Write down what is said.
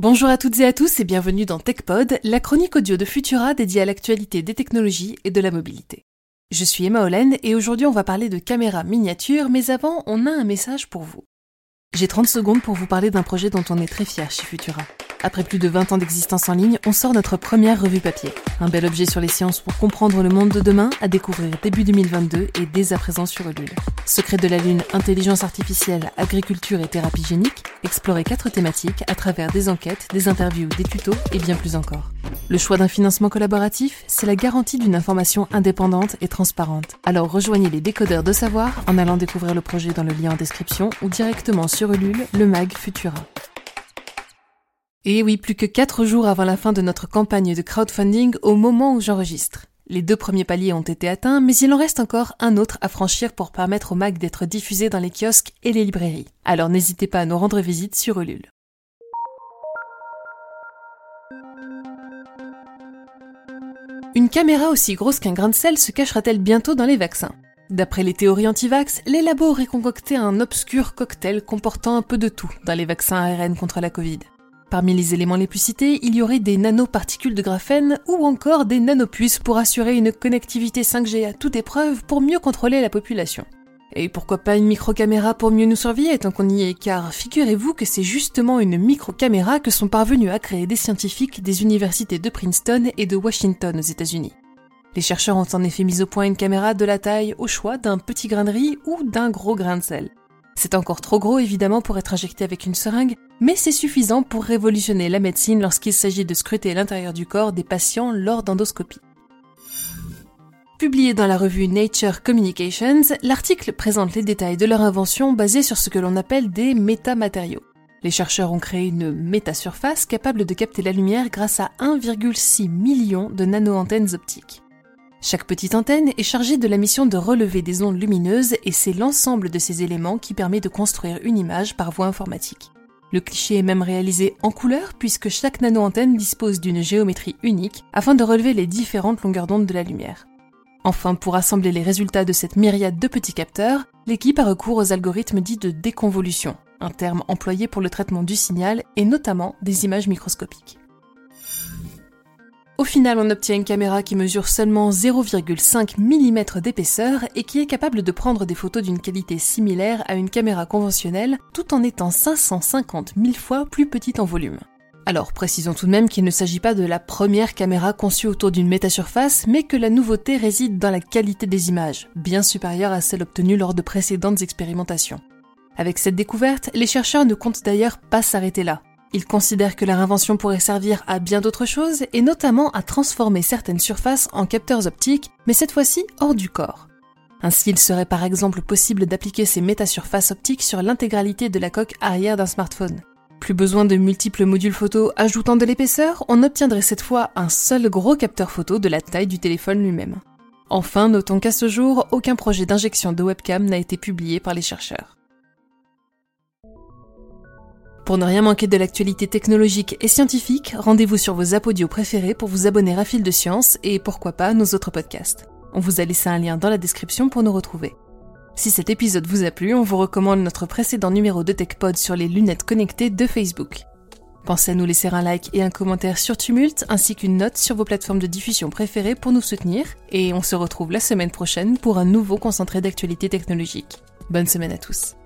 Bonjour à toutes et à tous et bienvenue dans TechPod, la chronique audio de Futura dédiée à l'actualité des technologies et de la mobilité. Je suis Emma Hollen et aujourd'hui on va parler de caméras miniatures, mais avant on a un message pour vous. J'ai 30 secondes pour vous parler d'un projet dont on est très fier chez Futura. Après plus de 20 ans d'existence en ligne, on sort notre première revue papier. Un bel objet sur les sciences pour comprendre le monde de demain à découvrir début 2022 et dès à présent sur Ulule. Secret de la Lune, intelligence artificielle, agriculture et thérapie génique, explorer quatre thématiques à travers des enquêtes, des interviews, des tutos et bien plus encore. Le choix d'un financement collaboratif, c'est la garantie d'une information indépendante et transparente. Alors rejoignez les décodeurs de savoir en allant découvrir le projet dans le lien en description ou directement le mag Futura. Et oui, plus que 4 jours avant la fin de notre campagne de crowdfunding au moment où j'enregistre. Les deux premiers paliers ont été atteints, mais il en reste encore un autre à franchir pour permettre au Mag d'être diffusé dans les kiosques et les librairies. Alors n'hésitez pas à nous rendre visite sur Ulule. Une caméra aussi grosse qu'un grain de sel se cachera-t-elle bientôt dans les vaccins? D'après les théories anti-vax, les labos auraient concocté un obscur cocktail comportant un peu de tout dans les vaccins ARN contre la Covid. Parmi les éléments les plus cités, il y aurait des nanoparticules de graphène ou encore des nanopuces pour assurer une connectivité 5G à toute épreuve pour mieux contrôler la population. Et pourquoi pas une microcaméra pour mieux nous surveiller tant qu'on y est, car figurez-vous que c'est justement une microcaméra que sont parvenus à créer des scientifiques des universités de Princeton et de Washington aux États-Unis. Les chercheurs ont en effet mis au point une caméra de la taille au choix d'un petit grain de riz ou d'un gros grain de sel. C'est encore trop gros évidemment pour être injecté avec une seringue, mais c'est suffisant pour révolutionner la médecine lorsqu'il s'agit de scruter l'intérieur du corps des patients lors d'endoscopie. Publié dans la revue Nature Communications, l'article présente les détails de leur invention basée sur ce que l'on appelle des métamatériaux. Les chercheurs ont créé une métasurface capable de capter la lumière grâce à 1,6 million de nano-antennes optiques. Chaque petite antenne est chargée de la mission de relever des ondes lumineuses et c'est l'ensemble de ces éléments qui permet de construire une image par voie informatique. Le cliché est même réalisé en couleur puisque chaque nano-antenne dispose d'une géométrie unique afin de relever les différentes longueurs d'onde de la lumière. Enfin, pour assembler les résultats de cette myriade de petits capteurs, l'équipe a recours aux algorithmes dits de déconvolution, un terme employé pour le traitement du signal et notamment des images microscopiques. Au final, on obtient une caméra qui mesure seulement 0,5 mm d'épaisseur et qui est capable de prendre des photos d'une qualité similaire à une caméra conventionnelle tout en étant 550 000 fois plus petite en volume. Alors précisons tout de même qu'il ne s'agit pas de la première caméra conçue autour d'une métasurface, mais que la nouveauté réside dans la qualité des images, bien supérieure à celle obtenue lors de précédentes expérimentations. Avec cette découverte, les chercheurs ne comptent d'ailleurs pas s'arrêter là. Ils considèrent que leur invention pourrait servir à bien d'autres choses, et notamment à transformer certaines surfaces en capteurs optiques, mais cette fois-ci hors du corps. Ainsi, il serait par exemple possible d'appliquer ces métasurfaces optiques sur l'intégralité de la coque arrière d'un smartphone. Plus besoin de multiples modules photo ajoutant de l'épaisseur, on obtiendrait cette fois un seul gros capteur photo de la taille du téléphone lui-même. Enfin, notons qu'à ce jour, aucun projet d'injection de webcam n'a été publié par les chercheurs. Pour ne rien manquer de l'actualité technologique et scientifique, rendez-vous sur vos apodios préférés pour vous abonner à Fil de Science et pourquoi pas nos autres podcasts. On vous a laissé un lien dans la description pour nous retrouver. Si cet épisode vous a plu, on vous recommande notre précédent numéro de TechPod sur les lunettes connectées de Facebook. Pensez à nous laisser un like et un commentaire sur Tumult ainsi qu'une note sur vos plateformes de diffusion préférées pour nous soutenir et on se retrouve la semaine prochaine pour un nouveau concentré d'actualité technologique. Bonne semaine à tous.